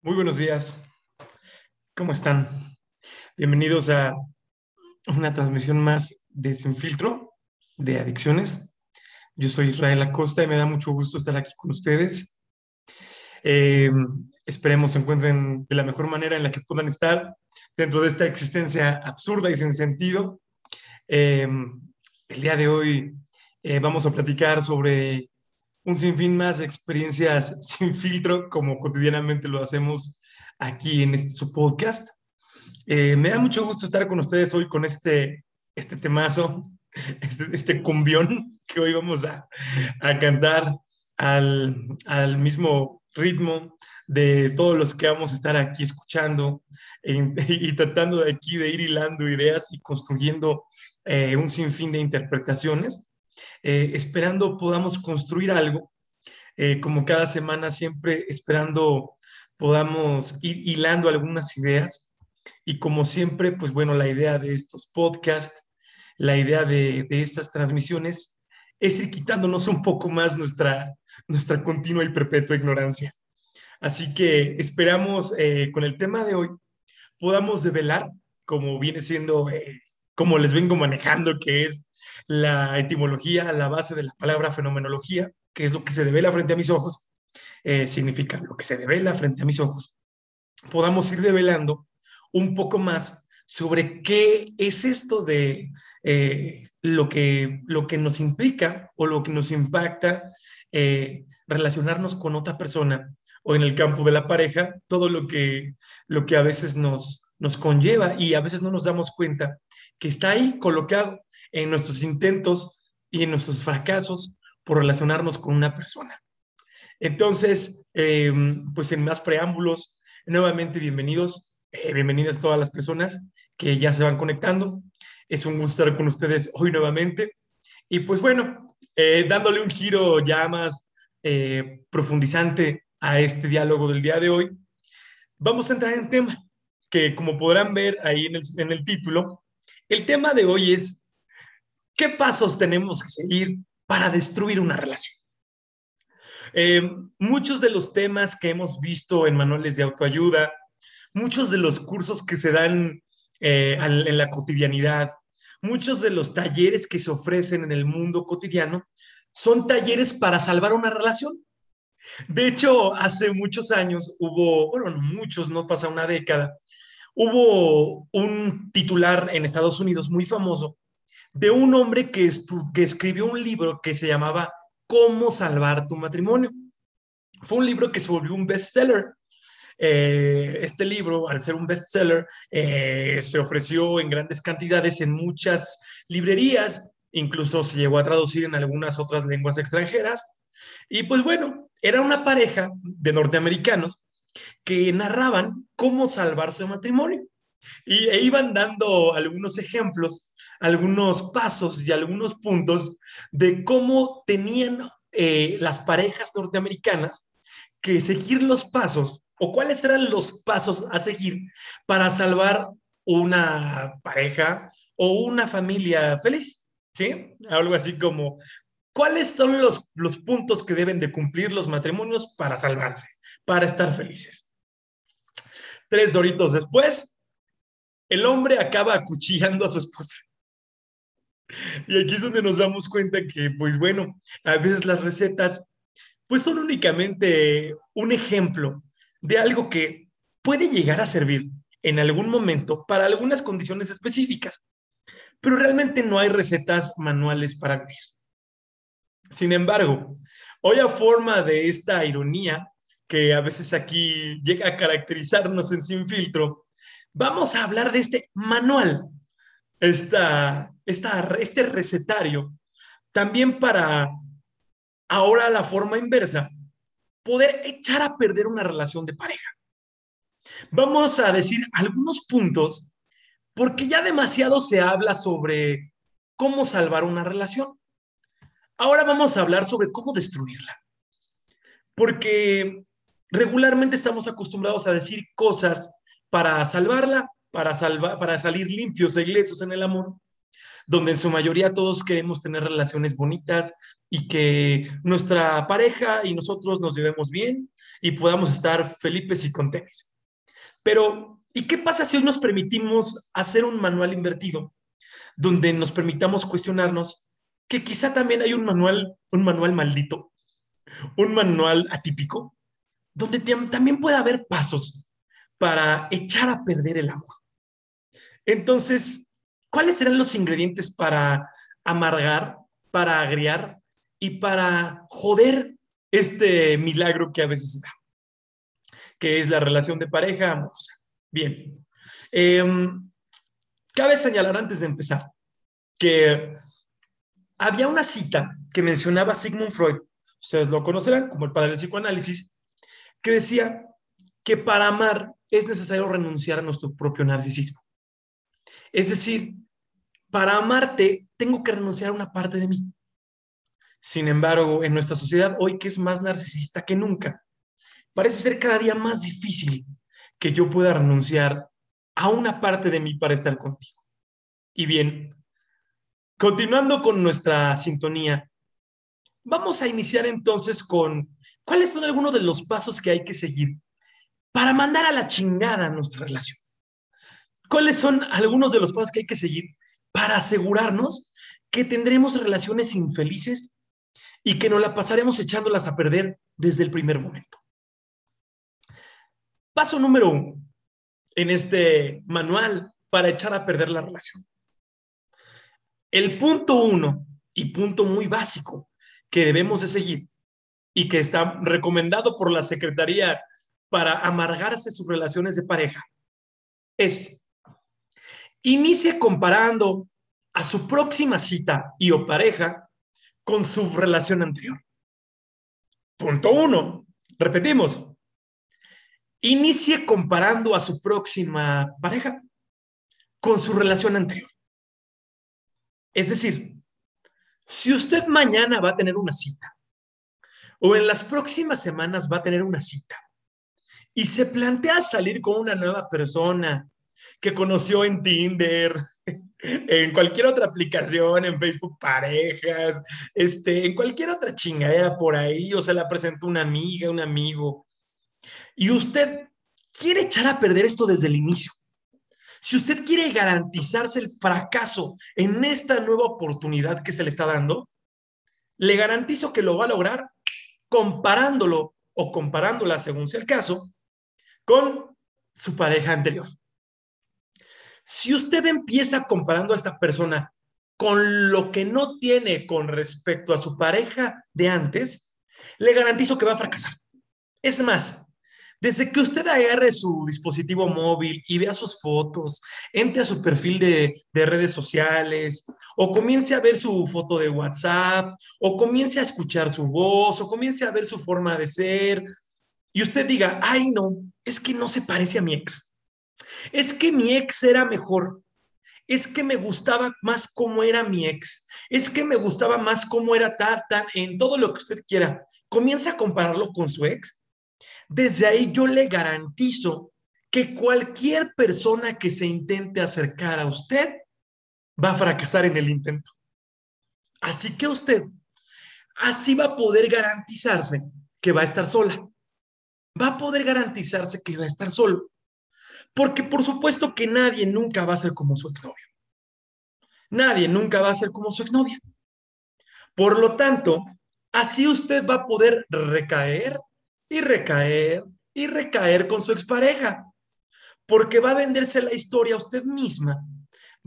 Muy buenos días. ¿Cómo están? Bienvenidos a una transmisión más de Sin Filtro de Adicciones. Yo soy Israel Acosta y me da mucho gusto estar aquí con ustedes. Eh, esperemos se encuentren de la mejor manera en la que puedan estar dentro de esta existencia absurda y sin sentido. Eh, el día de hoy eh, vamos a platicar sobre un sinfín más de experiencias sin filtro, como cotidianamente lo hacemos aquí en este, su podcast. Eh, me da mucho gusto estar con ustedes hoy con este, este temazo, este, este cumbión que hoy vamos a, a cantar al, al, mismo ritmo de todos los que vamos a estar aquí escuchando y, tratando de aquí de ir hilando ideas y construyendo eh, un sinfín de interpretaciones eh, esperando podamos construir algo, eh, como cada semana siempre esperando podamos ir hilando algunas ideas y como siempre, pues bueno, la idea de estos podcasts, la idea de, de estas transmisiones es ir quitándonos un poco más nuestra, nuestra continua y perpetua ignorancia. Así que esperamos eh, con el tema de hoy podamos develar, como viene siendo, eh, como les vengo manejando, que es la etimología, la base de la palabra fenomenología, que es lo que se devela frente a mis ojos, eh, significa lo que se devela frente a mis ojos, podamos ir develando un poco más sobre qué es esto de eh, lo, que, lo que nos implica o lo que nos impacta eh, relacionarnos con otra persona o en el campo de la pareja, todo lo que, lo que a veces nos, nos conlleva y a veces no nos damos cuenta que está ahí colocado en nuestros intentos y en nuestros fracasos por relacionarnos con una persona. Entonces, eh, pues en más preámbulos, nuevamente bienvenidos, eh, bienvenidas todas las personas que ya se van conectando. Es un gusto estar con ustedes hoy nuevamente. Y pues bueno, eh, dándole un giro ya más profundizante a este diálogo del día de hoy, vamos a entrar en tema, que como podrán ver ahí en el, en el título, el tema de hoy es ¿Qué pasos tenemos que seguir para destruir una relación? Eh, muchos de los temas que hemos visto en manuales de autoayuda, muchos de los cursos que se dan eh, en la cotidianidad, muchos de los talleres que se ofrecen en el mundo cotidiano, son talleres para salvar una relación. De hecho, hace muchos años hubo, bueno, muchos, no pasa una década, hubo un titular en Estados Unidos muy famoso de un hombre que, escribió un libro que se llamaba Cómo salvar tu matrimonio. Fue un libro que se volvió un bestseller. Eh, este libro, al ser un bestseller, eh, se ofreció en grandes cantidades en muchas librerías, incluso se llegó a traducir en algunas otras lenguas extranjeras. Y pues bueno, era una pareja de norteamericanos que narraban cómo salvar su matrimonio. Y e iban dando algunos ejemplos, algunos pasos y algunos puntos de cómo tenían eh, las parejas norteamericanas que seguir los pasos o cuáles eran los pasos a seguir para salvar una pareja o una familia feliz. ¿Sí? Algo así como, ¿cuáles son los, los puntos que deben de cumplir los matrimonios para salvarse, para estar felices? Tres horitos después, el hombre acaba acuchillando a su esposa. Y aquí es donde nos damos cuenta que, pues bueno, a veces las recetas, pues son únicamente un ejemplo de algo que puede llegar a servir en algún momento para algunas condiciones específicas, pero realmente no hay recetas manuales para vivir. Sin embargo, hoy a forma de esta ironía que a veces aquí llega a caracterizarnos en Sin Filtro, vamos a hablar de este manual, esta, esta, este recetario, también para ahora la forma inversa, poder echar a perder una relación de pareja. Vamos a decir algunos puntos, porque ya demasiado se habla sobre cómo salvar una relación. Ahora vamos a hablar sobre cómo destruirla. Porque regularmente estamos acostumbrados a decir cosas para salvarla, para, salvar, para salir limpios e ilesos en el amor, donde en su mayoría todos queremos tener relaciones bonitas y que nuestra pareja y nosotros nos llevemos bien y podamos estar felices y con Pero, ¿y qué pasa si hoy nos permitimos hacer un manual invertido, donde nos permitamos cuestionarnos que quizá también hay un manual, un manual maldito, un manual atípico, donde también puede haber pasos para echar a perder el amor. Entonces, ¿cuáles serán los ingredientes para amargar, para agriar y para joder este milagro que a veces se da? Que es la relación de pareja amorosa. Bien. Em, cabe señalar antes de empezar que había una cita que mencionaba Sigmund Freud, ustedes lo conocerán como el padre del psicoanálisis, que decía que para amar es necesario renunciar a nuestro propio narcisismo. Es decir, para amarte tengo que renunciar a una parte de mí. Sin embargo, en nuestra sociedad hoy que es más narcisista que nunca, parece ser cada día más difícil que yo pueda renunciar a una parte de mí para estar contigo. Y bien, continuando con nuestra sintonía, vamos a iniciar entonces con cuáles son algunos de los pasos que hay que seguir para mandar a la chingada nuestra relación. ¿Cuáles son algunos de los pasos que hay que seguir para asegurarnos que tendremos relaciones infelices y que no la pasaremos echándolas a perder desde el primer momento? Paso número uno en este manual para echar a perder la relación. El punto uno y punto muy básico que debemos de seguir y que está recomendado por la Secretaría para amargarse sus relaciones de pareja es inicie comparando a su próxima cita y o pareja con su relación anterior. Punto uno. Repetimos. Inicie comparando a su próxima pareja con su relación anterior. Es decir, si usted mañana va a tener una cita o en las próximas semanas va a tener una cita y se plantea salir con una nueva persona que conoció en Tinder, en cualquier otra aplicación, en Facebook Parejas, este, en cualquier otra chingadera por ahí, o se la presentó una amiga, un amigo, y usted quiere echar a perder esto desde el inicio. Si usted quiere garantizarse el fracaso en esta nueva oportunidad que se le está dando, le garantizo que lo va a lograr comparándolo o comparándola, según sea el caso, con su pareja anterior. Si usted empieza comparando a esta persona con lo que no tiene con respecto a su pareja de antes, le garantizo que va a fracasar. Es más, desde que usted agarre su dispositivo móvil y vea sus fotos, entre a su perfil de, de, redes sociales, o comience a ver su foto de WhatsApp, o comience a escuchar su voz, o comience a ver su forma de ser, y usted diga, ay no, es que no se parece a mi ex. Es que mi ex era mejor. Es que me gustaba más cómo era mi ex. Es que me gustaba más cómo era Tata en todo lo que usted quiera. Comienza a compararlo con su ex. Desde ahí yo le garantizo que cualquier persona que se intente acercar a usted va a fracasar en el intento. Así que usted así va a poder garantizarse que va a estar sola. Va a poder garantizarse que va a estar solo. Porque por supuesto que nadie nunca va a ser como su exnovio. Nadie nunca va a ser como su exnovia. Por lo tanto, así usted va a poder recaer y recaer y recaer con su expareja. Porque va a venderse la historia a usted misma.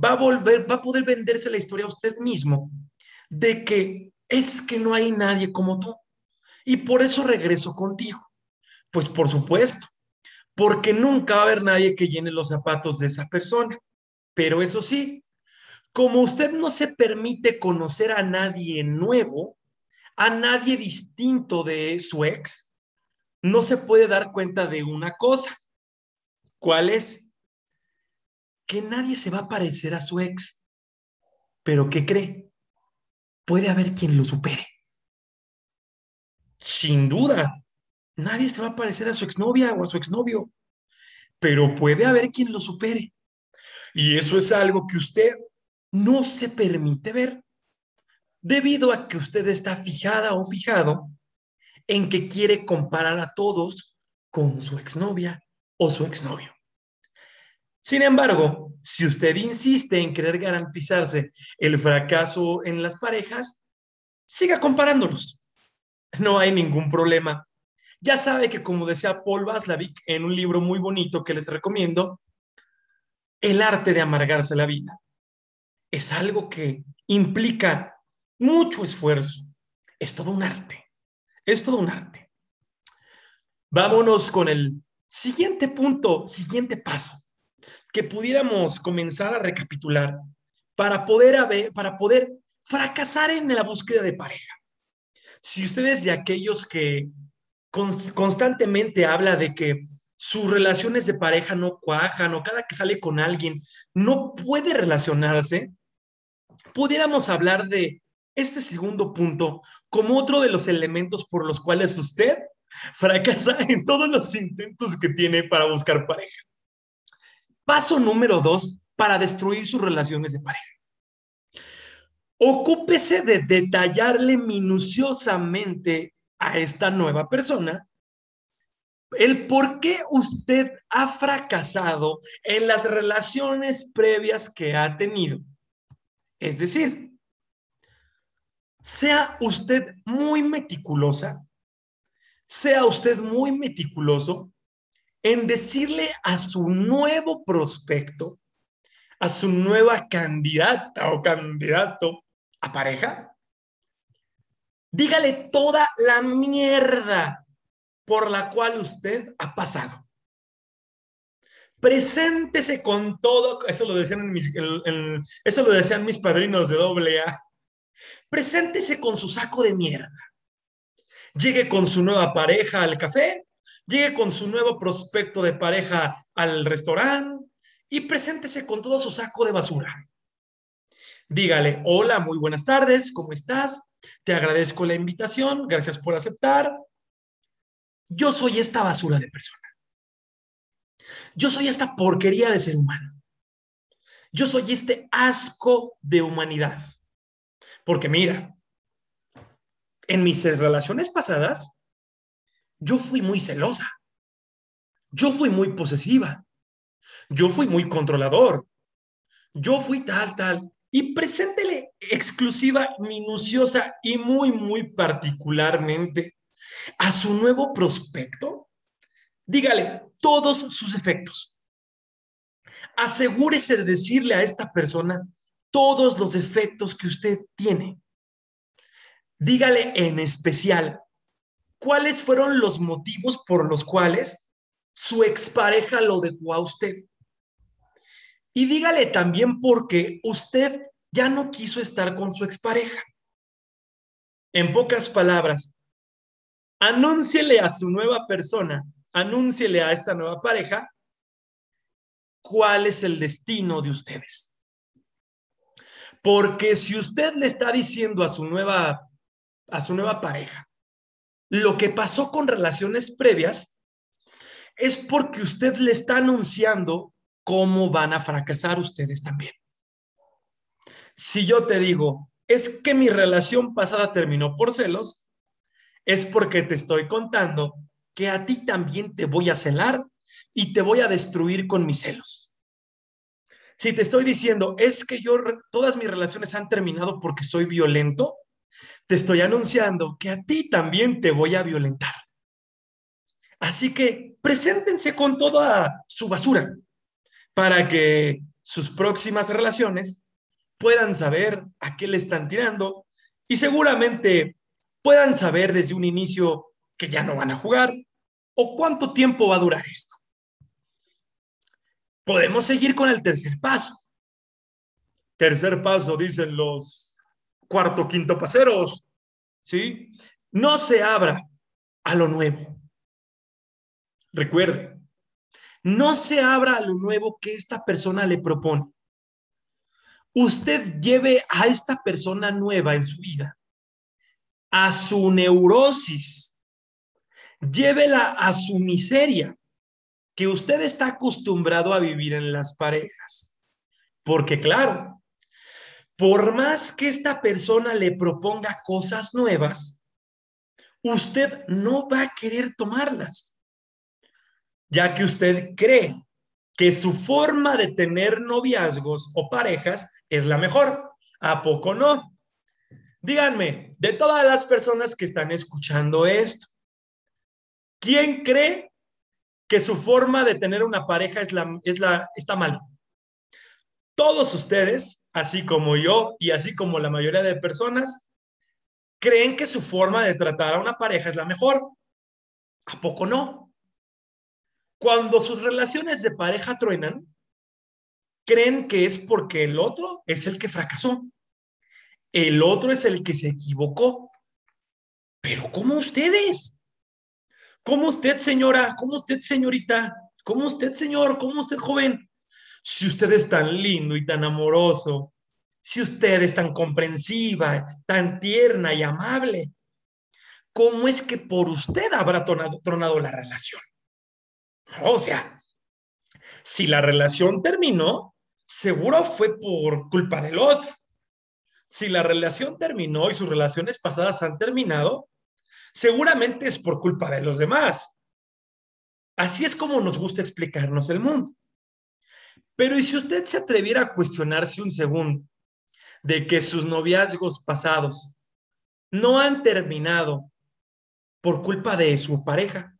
Va a volver, va a poder venderse la historia a usted mismo de que es que no hay nadie como tú. Y por eso regreso contigo. Pues por supuesto, porque nunca va a haber nadie que llene los zapatos de esa persona. Pero eso sí, como usted no se permite conocer a nadie nuevo, a nadie distinto de su ex, no se puede dar cuenta de una cosa. ¿Cuál es? Que nadie se va a parecer a su ex. Pero ¿qué cree? Puede haber quien lo supere. Sin duda, Nadie se va a parecer a su exnovia o a su exnovio, pero puede haber quien lo supere. Y eso es algo que usted no se permite ver, debido a que usted está fijada o fijado en que quiere comparar a todos con su exnovia o su exnovio. Sin embargo, si usted insiste en querer garantizarse el fracaso en las parejas, siga comparándolos. No hay ningún problema. Ya sabe que, como decía Paul Vaslavic en un libro muy bonito que les recomiendo, el arte de amargarse la vida es algo que implica mucho esfuerzo. Es todo un arte. Es todo un arte. Vámonos con el siguiente punto, siguiente paso que pudiéramos comenzar a recapitular para poder, para poder fracasar en la búsqueda de pareja. Si ustedes de aquellos que constantemente habla de que sus relaciones de pareja no cuajan o cada que sale con alguien no puede relacionarse, pudiéramos hablar de este segundo punto como otro de los elementos por los cuales usted fracasa en todos los intentos que tiene para buscar pareja. Paso número dos para destruir sus relaciones de pareja. Ocúpese de detallarle minuciosamente a esta nueva persona el por qué usted ha fracasado en las relaciones previas que ha tenido. Es decir, sea usted muy meticulosa, sea usted muy meticuloso en decirle a su nuevo prospecto, a su nueva candidata o candidato a pareja, dígale toda la mierda por la cual usted ha pasado. Preséntese con todo, eso lo decían, mis, eso lo decían mis padrinos de doble A. Preséntese con su saco de mierda. Llegue con su nueva pareja al café llegue con su nuevo prospecto de pareja al restaurante y preséntese con todo su saco de basura. Dígale, hola, muy buenas tardes, ¿cómo estás? Te agradezco la invitación, gracias por aceptar. Yo soy esta basura de persona. Yo soy esta porquería de ser humano. Yo soy este asco de humanidad. Porque mira, en mis relaciones pasadas, yo fui muy celosa. Yo fui muy posesiva. Yo fui muy controlador. Yo fui tal, tal. Y preséntele exclusiva, minuciosa y muy, muy particularmente a su nuevo prospecto. Dígale todos sus efectos. Asegúrese de decirle a esta persona todos los efectos que usted tiene. Dígale en especial cuáles fueron los motivos por los cuales su expareja lo dejó a usted. Y dígale también por qué usted ya no quiso estar con su expareja. En pocas palabras, anúnciele a su nueva persona, anúnciele a esta nueva pareja cuál es el destino de ustedes. Porque si usted le está diciendo a su nueva a su nueva pareja lo que pasó con relaciones previas es porque usted le está anunciando cómo van a fracasar ustedes también. Si yo te digo, es que mi relación pasada terminó por celos, es porque te estoy contando que a ti también te voy a celar y te voy a destruir con mis celos. Si te estoy diciendo, es que yo, todas mis relaciones han terminado porque soy violento, te estoy anunciando que a ti también te voy a violentar. Así que preséntense con toda su basura para que sus próximas relaciones puedan saber a qué le están tirando y seguramente puedan saber desde un inicio que ya no van a jugar o cuánto tiempo va a durar esto. Podemos seguir con el tercer paso. Tercer paso, dicen los cuarto, quinto paseros, ¿sí? No se abra a lo nuevo. Recuerde, no se abra a lo nuevo que esta persona le propone. Usted lleve a esta persona nueva en su vida a su neurosis. Llévela a su miseria, que usted está acostumbrado a vivir en las parejas. Porque claro, por más que esta persona le proponga cosas nuevas, usted no va a querer tomarlas, ya que usted cree que su forma de tener noviazgos o parejas es la mejor. ¿A poco no? Díganme, de todas las personas que están escuchando esto, ¿quién cree que su forma de tener una pareja es la, es la, está mal? Todos ustedes, así como yo y así como la mayoría de personas, creen que su forma de tratar a una pareja es la mejor. ¿A poco no? Cuando sus relaciones de pareja truenan, creen que es porque el otro es el que fracasó. El otro es el que se equivocó. Pero ¿cómo ustedes? ¿Cómo usted, señora? ¿Cómo usted, señorita? ¿Cómo usted, señor? ¿Cómo usted, joven? Si usted es tan lindo y tan amoroso, si usted es tan comprensiva, tan tierna y amable, ¿cómo es que por usted habrá tronado, la relación? O sea, si la relación terminó, seguro fue por culpa del otro. Si la relación terminó y sus relaciones pasadas han terminado, seguramente es por culpa de los demás. Así es como nos gusta explicarnos el mundo. Pero ¿y si usted se atreviera a cuestionarse un segundo de que sus noviazgos pasados no han terminado por culpa de su pareja?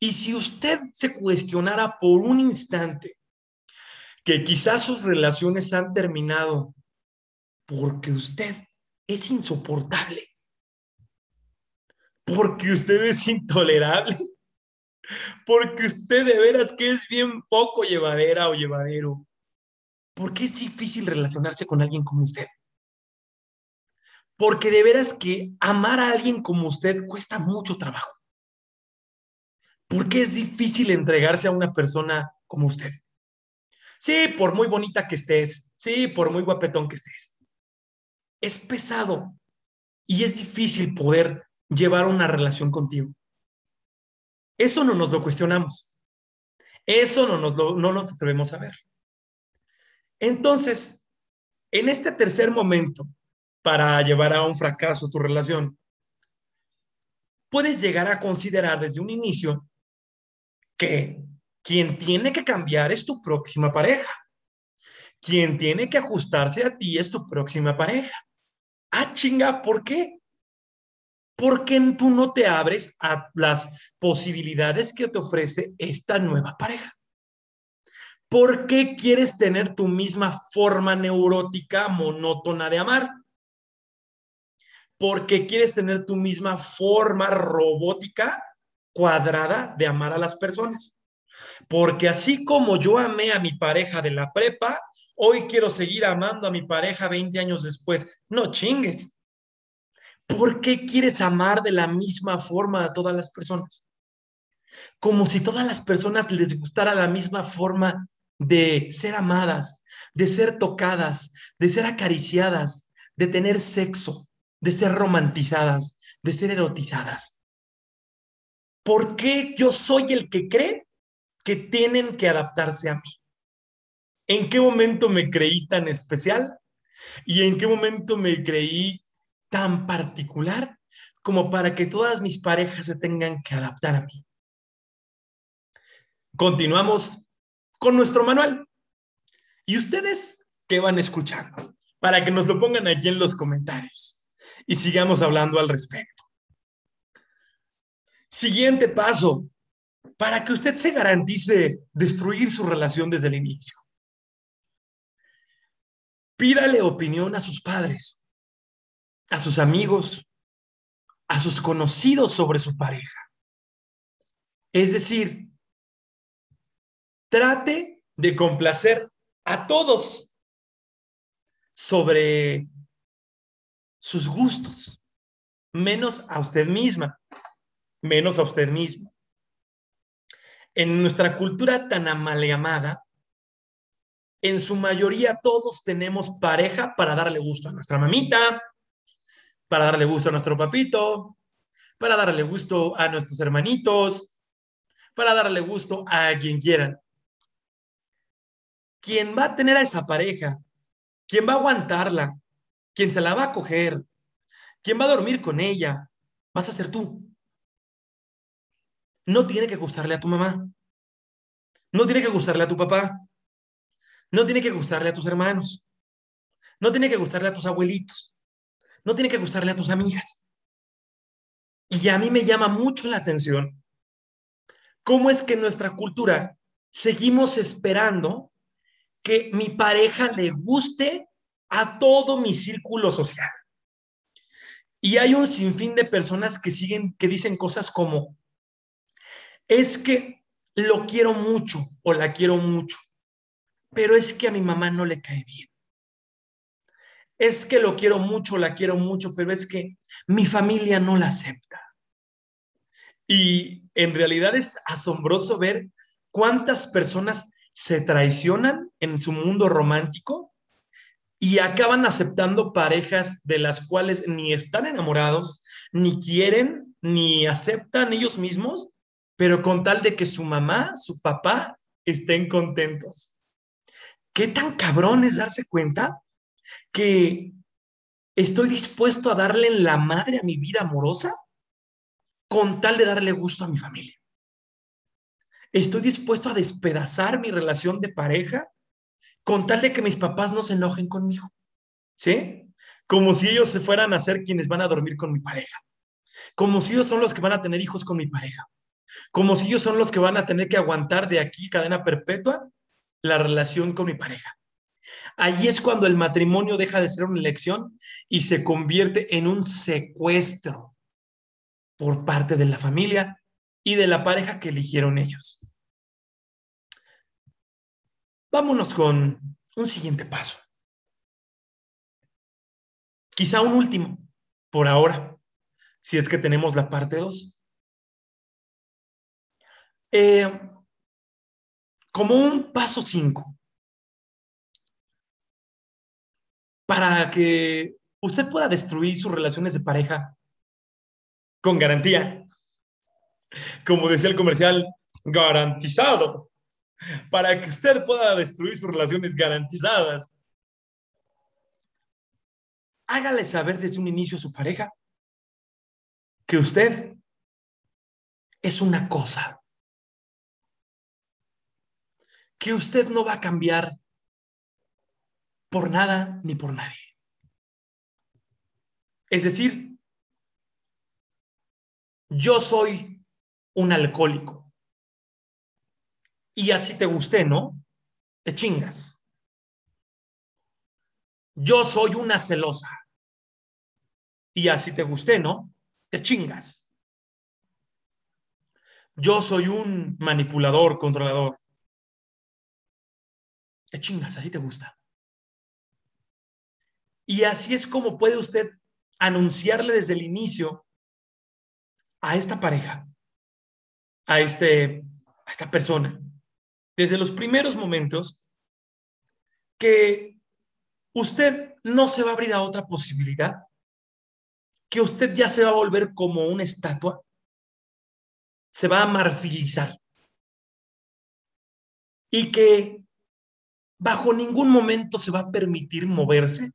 Y si usted se cuestionara por un instante que quizás sus relaciones han terminado porque usted es insoportable, porque usted es intolerable, porque usted de veras que es bien poco llevadera o llevadero, porque es difícil relacionarse con alguien como usted. Porque de veras que amar a alguien como usted cuesta mucho trabajo. Porque es difícil entregarse a una persona como usted. Sí, por muy bonita que estés, sí, por muy guapetón que estés. Es pesado y es difícil poder llevar una relación contigo. Eso no nos lo cuestionamos. Eso no nos, no nos atrevemos a ver. Entonces, en este tercer momento, para llevar a un fracaso tu relación, puedes llegar a considerar desde un inicio que quien tiene que cambiar es tu próxima pareja. Quien tiene que ajustarse a ti es tu próxima pareja. Ah, chinga, ¿por qué? Porque tú no te abres a las posibilidades que te ofrece esta nueva pareja. ¿Por qué quieres tener tu misma forma neurótica monótona de amar? Porque quieres tener tu misma forma robótica cuadrada de amar a las personas. Porque así como yo amé a mi pareja de la prepa, hoy quiero seguir amando a mi pareja 20 años después. No chingues. ¿Por qué quieres amar de la misma forma a todas las personas? Como si todas las personas les gustara la misma forma de ser amadas, de ser tocadas, de ser acariciadas, de tener sexo, de ser romantizadas, de ser erotizadas. ¿Por qué yo soy el que cree que tienen que adaptarse a mí. ¿En qué momento me creí tan especial? ¿Y en qué momento me creí tan particular como para que todas mis parejas se tengan que adaptar a mí? Continuamos con nuestro manual. ¿Y ustedes qué van escuchando? Para que nos lo pongan aquí en los comentarios y sigamos hablando al respecto. Siguiente paso, para que usted se garantice destruir su relación desde el inicio. Pídale opinión a sus padres, a sus amigos, a sus conocidos sobre su pareja. Es decir, trate de complacer a todos sobre sus gustos, menos a usted misma, menos a usted mismo en nuestra cultura tan amalgamada, en su mayoría todos tenemos pareja para darle gusto a nuestra mamita, para darle gusto a nuestro papito, para darle gusto a nuestros hermanitos, para darle gusto a quien quieran. Quien va a tener a esa pareja, quien va a aguantarla, quien se la va a coger, quien va a dormir con ella, vas a ser tú. No tiene que gustarle a tu mamá. No tiene que gustarle a tu papá. No tiene que gustarle a tus hermanos. No tiene que gustarle a tus abuelitos. No tiene que gustarle a tus amigas. Y a mí me llama mucho la atención cómo es que en nuestra cultura seguimos esperando que mi pareja le guste a todo mi círculo social. Y hay un sinfín de personas que siguen, que dicen cosas como, es que lo quiero mucho o la quiero mucho, pero es que a mi mamá no le cae bien. Es que lo quiero mucho, la quiero mucho, pero es que mi familia no la acepta. Y en realidad es asombroso ver cuántas personas se traicionan en su mundo romántico y acaban aceptando parejas de las cuales ni están enamorados, ni quieren, ni aceptan ellos mismos, pero con tal de que su mamá, su papá estén contentos. ¿Qué tan cabrón es darse cuenta que estoy dispuesto a darle en la madre a mi vida amorosa con tal de darle gusto a mi familia? Estoy dispuesto a despedazar mi relación de pareja con tal de que mis papás no se enojen conmigo. ¿Sí? Como si ellos se fueran a ser quienes van a dormir con mi pareja. Como si ellos son los que van a tener hijos con mi pareja. Como si ellos son los que van a tener que aguantar de aquí cadena perpetua la relación con mi pareja. Ahí es cuando el matrimonio deja de ser una elección y se convierte en un secuestro por parte de la familia y de la pareja que eligieron ellos. Vámonos con un siguiente paso. Quizá un último, por ahora, si es que tenemos la parte 2. Eh, como un paso 5, para que usted pueda destruir sus relaciones de pareja con garantía. Como decía el comercial, garantizado para que usted pueda destruir sus relaciones garantizadas. Hágale saber desde un inicio a su pareja que usted es una cosa, que usted no va a cambiar por nada ni por nadie. Es decir, yo soy un alcohólico y así te gusté, ¿no? Te chingas. Yo soy una celosa. Y así te gusté, ¿no? Te chingas. Yo soy un manipulador, controlador. Te chingas, así te gusta. Y así es como puede usted anunciarle desde el inicio a esta pareja, a, este, a esta persona, desde los primeros momentos que usted no se va a abrir a otra posibilidad, que usted ya se va a volver como una estatua, se va a marfilizar y que bajo ningún momento se va a permitir moverse,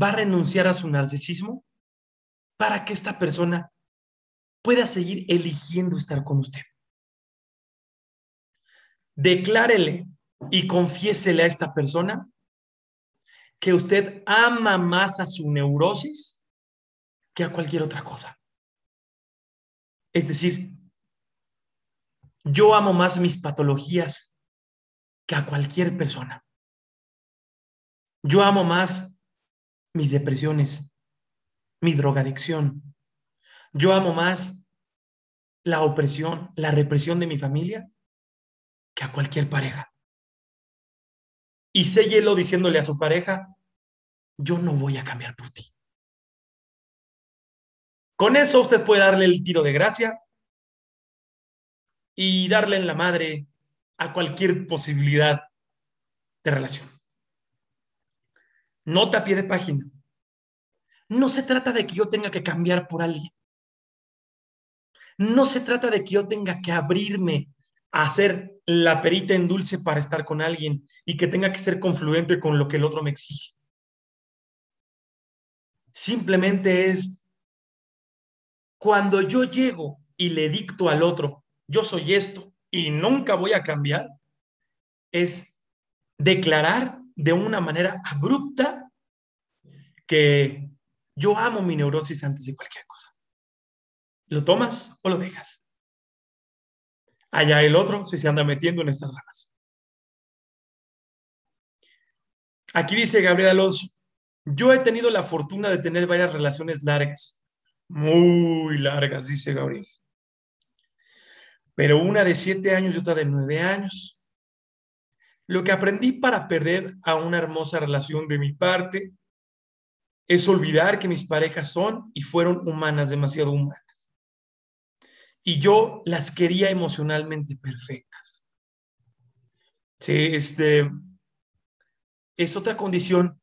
va a renunciar a su narcisismo para que esta persona pueda seguir eligiendo estar con usted declárele y confiésele a esta persona que usted ama más a su neurosis que a cualquier otra cosa. Es decir, yo amo más mis patologías que a cualquier persona. Yo amo más mis depresiones, mi drogadicción. Yo amo más la opresión, la represión de mi familia que a cualquier pareja. Y séllelo diciéndole a su pareja, yo no voy a cambiar por ti. Con eso usted puede darle el tiro de gracia y darle en la madre a cualquier posibilidad de relación. Nota a pie de página. No se trata de que yo tenga que cambiar por alguien. No se trata de que yo tenga que abrirme hacer la perita en dulce para estar con alguien y que tenga que ser confluente con lo que el otro me exige. Simplemente es Cuando yo llego y le dicto al otro, yo soy esto y nunca voy a cambiar, es declarar de una manera abrupta que yo amo mi neurosis antes de cualquier cosa. ¿Lo tomas o lo dejas? Allá el otro si se anda metiendo en estas ramas. Aquí dice Gabriel Alonso, yo he tenido la fortuna de tener varias relaciones largas, muy largas, dice Gabriel. Pero una de siete años y otra de nueve años. Lo que aprendí para perder a una hermosa relación de mi parte es olvidar que mis parejas son y fueron humanas, demasiado humanas. Y yo las quería emocionalmente perfectas. Sí, este, es otra condición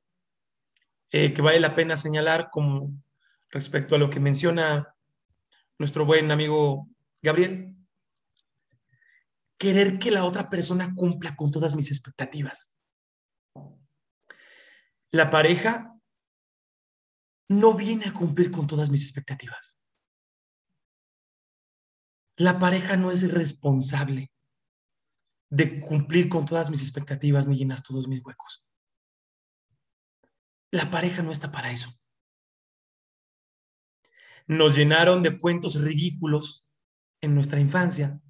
eh, que vale la pena señalar como respecto a lo que menciona nuestro buen amigo Gabriel. Querer que la otra persona cumpla con todas mis expectativas. La pareja no viene a cumplir con todas mis expectativas. La pareja no es responsable de cumplir con todas mis expectativas ni llenar todos mis huecos. La pareja no está para eso. Nos llenaron de cuentos ridículos en nuestra infancia,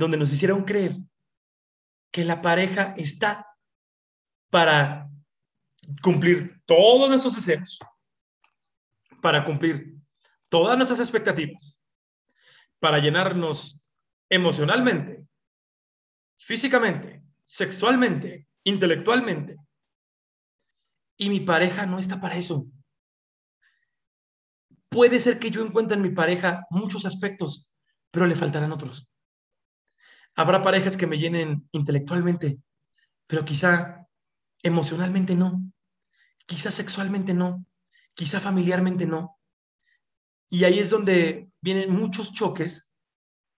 donde nos hicieron creer que la pareja está para cumplir todos nuestros deseos, para cumplir todas nuestras expectativas, para llenarnos emocionalmente, físicamente, sexualmente, intelectualmente. Y mi pareja no está para eso. Puede ser que yo encuentre en mi pareja muchos aspectos, pero le faltarán otros. Habrá parejas que me llenen intelectualmente, pero quizá emocionalmente no, quizá sexualmente no, quizá familiarmente no. Y ahí es donde vienen muchos choques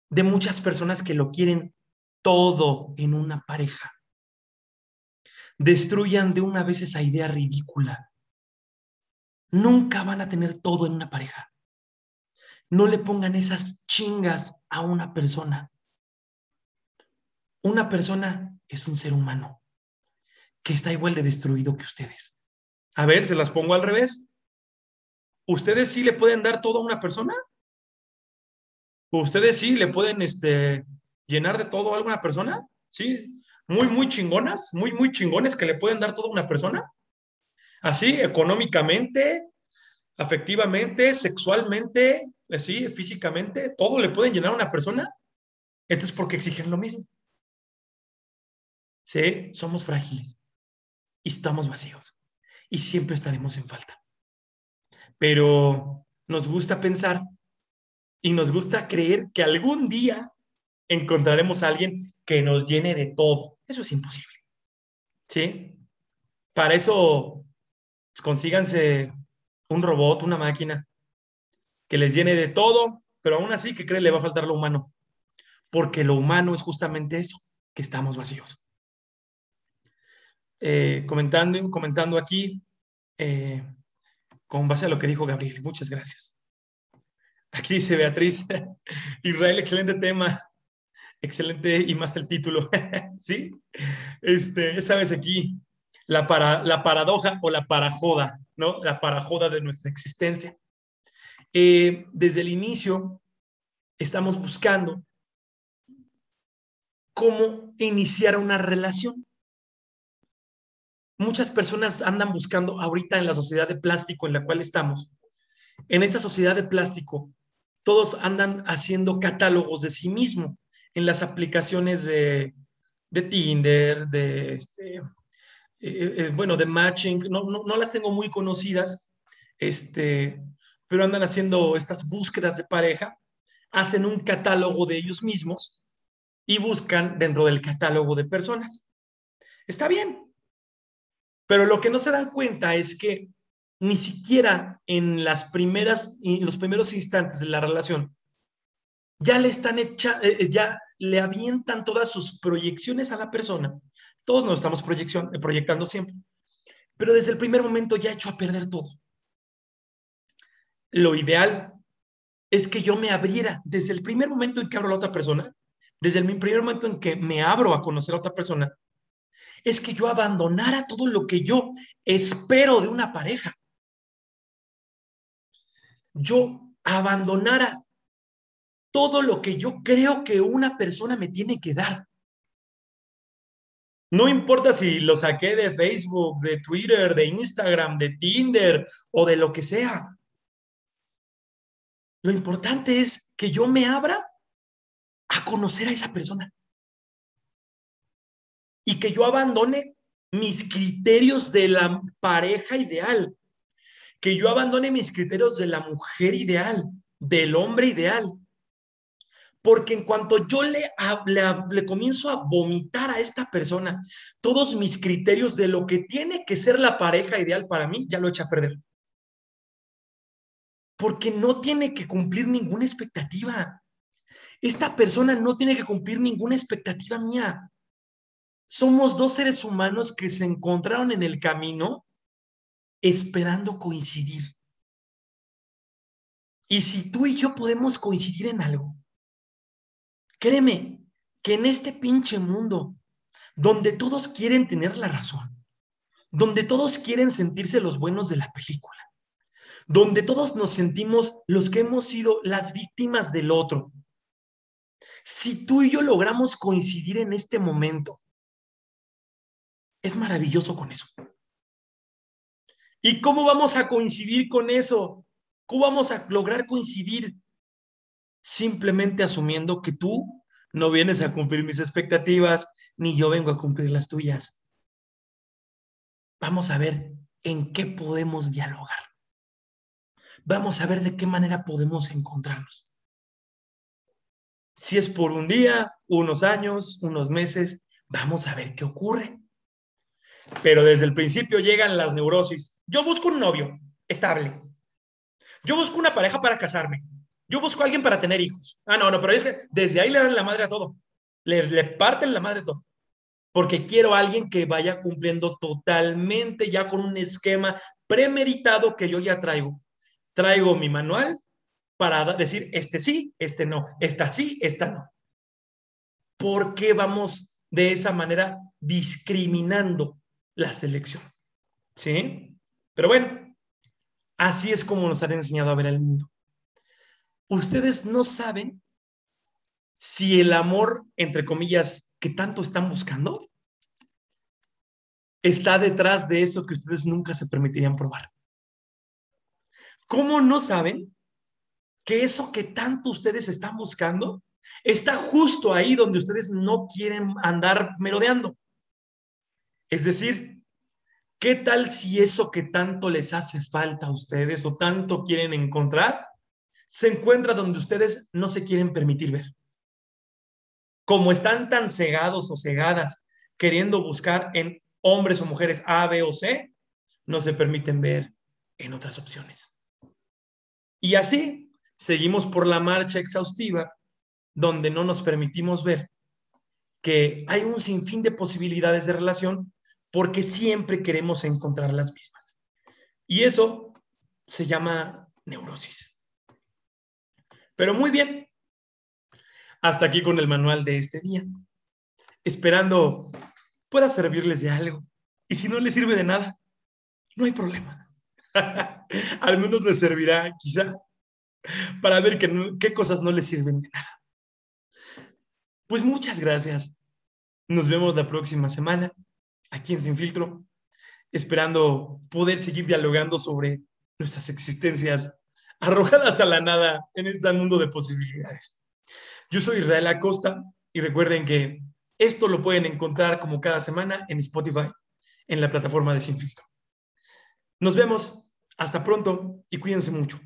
de muchas personas que lo quieren todo en una pareja. Destruyan de una vez esa idea ridícula. Nunca van a tener todo en una pareja. No le pongan esas chingas a una persona. Una persona es un ser humano que está igual de destruido que ustedes. A ver, se las pongo al revés. ¿Ustedes sí le pueden dar todo a una persona? ¿Ustedes sí le pueden este, llenar de todo a alguna persona? ¿Sí? Muy, muy chingonas, muy, muy chingones que le pueden dar todo a una persona. Así, económicamente, afectivamente, sexualmente, así, físicamente, todo le pueden llenar a una persona. Entonces, ¿por qué exigen lo mismo? Sí, somos frágiles y estamos vacíos y siempre estaremos en falta pero nos gusta pensar y nos gusta creer que algún día encontraremos a alguien que nos llene de todo. Eso es imposible. ¿Sí? Para eso, pues, consíganse un robot, una máquina, que les llene de todo, pero aún así, que creen le va a faltar lo humano? Porque lo humano es justamente eso, que estamos vacíos. Eh, comentando, comentando aquí, eh, con base a lo que dijo Gabriel. Muchas gracias. Aquí dice Beatriz, Israel, excelente tema, excelente y más el título. sí, este, sabes aquí, la, para, la paradoja o la parajoda, ¿no? La parajoda de nuestra existencia. Eh, desde el inicio estamos buscando cómo iniciar una relación muchas personas andan buscando ahorita en la sociedad de plástico en la cual estamos. En esta sociedad de plástico, todos andan haciendo catálogos de sí mismo en las aplicaciones de, Tinder, de, este, eh, eh, bueno, de matching. No, no, las tengo muy conocidas, este, pero andan haciendo estas búsquedas de pareja, hacen un catálogo de ellos mismos y buscan dentro del catálogo de personas. Está bien, pero lo que no se dan cuenta es que ni siquiera en las primeras, en los primeros instantes de la relación, ya le están hecha, eh, eh, ya le avientan todas sus proyecciones a la persona. Todos nos estamos eh, proyectando siempre. Pero desde el primer momento ya hecho a perder todo. Lo ideal es que yo me abriera desde el primer momento en que abro a la otra persona, desde el primer momento en que me abro a conocer a otra persona, es que yo abandonara todo lo que yo espero de una pareja. Yo abandonara todo lo que yo creo que una persona me tiene que dar. No importa si lo saqué de Facebook, de Twitter, de Instagram, de Tinder o de lo que sea. Lo importante es que yo me abra a conocer a esa persona. Y que yo abandone mis criterios de la pareja ideal. Que yo abandone mis criterios de la mujer ideal, del hombre ideal. Porque en cuanto yo le, comienzo a vomitar a esta persona todos mis criterios de lo que tiene que ser la pareja ideal para mí, ya lo echa a perder. Porque no tiene que cumplir ninguna expectativa. Esta persona no tiene que cumplir ninguna expectativa mía. Somos dos seres humanos que se encontraron en el camino esperando coincidir. Y si tú y yo podemos coincidir en algo, Créeme que en este pinche mundo, donde todos quieren tener la razón, donde todos quieren sentirse los buenos de la película, donde todos nos sentimos los que hemos sido las víctimas del otro, si tú y yo logramos coincidir en este momento, es maravilloso con eso. ¿Y cómo vamos a coincidir con eso? ¿Cómo vamos a lograr coincidir? simplemente asumiendo que tú no vienes a cumplir mis expectativas, ni yo vengo a cumplir las tuyas. Vamos a ver en qué podemos dialogar. Vamos a ver de qué manera podemos encontrarnos. Si es por un día, unos años, unos meses, vamos a ver qué ocurre. Pero desde el principio llegan las neurosis. Yo busco un novio estable. Yo busco una pareja para casarme. Yo busco a alguien para tener hijos. Ah, no, no, pero es que desde ahí le dan la madre a todo. Le, le parten la madre a todo. Porque quiero a alguien que vaya cumpliendo totalmente ya con un esquema premeditado que yo ya traigo. Traigo mi manual para decir, este sí, este no, esta sí, esta no. ¿Por qué vamos de esa manera discriminando la selección? ¿Sí? Pero bueno, así es como nos han enseñado a ver el mundo ustedes no saben si el amor, entre comillas, que tanto están buscando, está detrás de eso que ustedes nunca se permitirían probar. ¿Cómo no saben que eso que tanto ustedes están buscando está justo ahí donde ustedes no quieren andar merodeando? Es decir, ¿qué tal si eso que tanto les hace falta a ustedes o tanto quieren encontrar se encuentra donde ustedes no se quieren permitir ver. Como están tan cegados o cegadas queriendo buscar en hombres o mujeres A, B o C, no se permiten ver en otras opciones. Y así seguimos por la marcha exhaustiva donde no nos permitimos ver que hay un sinfín de posibilidades de relación porque siempre queremos encontrar las mismas. Y eso se llama neurosis. Pero muy bien. Hasta aquí con el manual de este día. Esperando pueda servirles de algo. Y si no les sirve de nada, no hay problema. Al menos les servirá quizá para ver qué cosas no les sirven de nada. Pues muchas gracias. Nos vemos la próxima semana aquí en Sin Filtro, esperando poder seguir dialogando sobre nuestras existencias arrojadas a la nada en este mundo de posibilidades. Yo soy Israel Acosta y recuerden que esto lo pueden encontrar como cada semana en Spotify, en la plataforma de Sin Filtro. Nos vemos, hasta pronto y cuídense mucho.